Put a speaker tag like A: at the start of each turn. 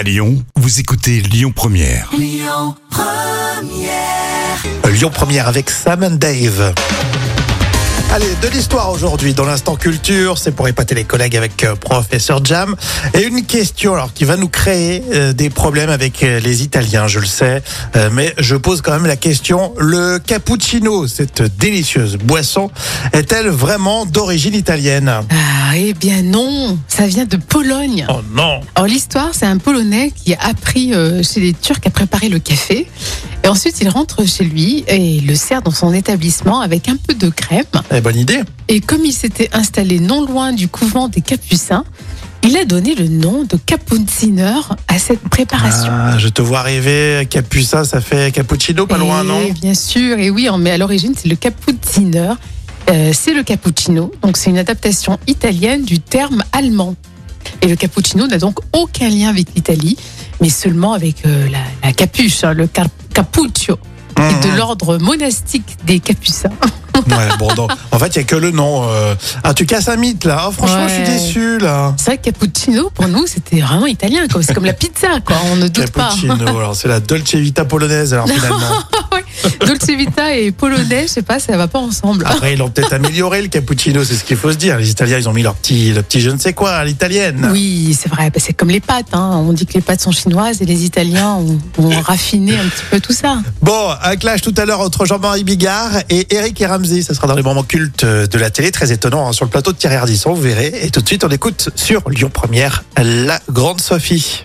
A: À Lyon, vous écoutez Lyon Première.
B: Lyon Première avec Sam and Dave. Allez, de l'histoire aujourd'hui dans l'instant culture, c'est pour épater les collègues avec euh, professeur Jam. Et une question alors qui va nous créer euh, des problèmes avec euh, les Italiens, je le sais, mais je pose quand même la question, le cappuccino, cette délicieuse boisson, est-elle vraiment d'origine italienne?
C: Ah, eh bien non, ça vient de Pologne.
B: Oh non
C: Alors l'histoire, c'est un Polonais qui a appris chez les Turcs à préparer le café. Ensuite, il rentre chez lui et le sert dans son établissement avec un peu de crème.
B: Eh, Bonne idée
C: Et comme il s'était installé non loin du couvent des Capucins, il a donné le nom de cappucciner à cette préparation.
B: Ah, je te vois arriver, capucin, ça fait cappuccino, pas loin,
C: Et
B: non?
C: Bien sûr, et oui, mais à l'origine, c'est le cappucciner. Euh, c'est le cappuccino, donc c'est une adaptation italienne du terme allemand. Et le cappuccino n'a donc aucun lien avec l'Italie, mais seulement avec euh, la, la capuche, hein, le car- est de
B: Mhm.
C: l'ordre monastique des capucins.
B: Ouais, bon, donc, en fait, il n'y a que le nom. euh. Ah, tu casses un mythe, là. Oh, franchement, je suis déçu, là.
C: C'est vrai que cappuccino, pour nous, c'était vraiment italien, c'est comme la pizza, quoi. on ne doute pas.
B: Cappuccino. Alors, c'est la Dolce Vita polonaise, alors finalement.
C: Dolce Vita et polonais, je sais pas, ça va pas ensemble.
B: Après, ils l'ont peut-être amélioré, le cappuccino, c'est ce qu'il faut se dire. Les Italiens, ils ont mis leur petit, le petit je ne sais quoi à l'italienne.
C: Oui, c'est vrai. Bah, c'est comme les pâtes. Hein. On dit que les pâtes sont chinoises et les Italiens ont, ont raffiné un petit peu tout ça.
B: Bon, un clash tout à l'heure entre Jean-Marie Bigard et Eric et Ramsey. Ça sera dans les moments cultes de la télé. Très étonnant hein, sur le plateau de Thierry Ardisson, vous verrez. Et tout de suite, on écoute sur Lyon Première, la grande Sophie.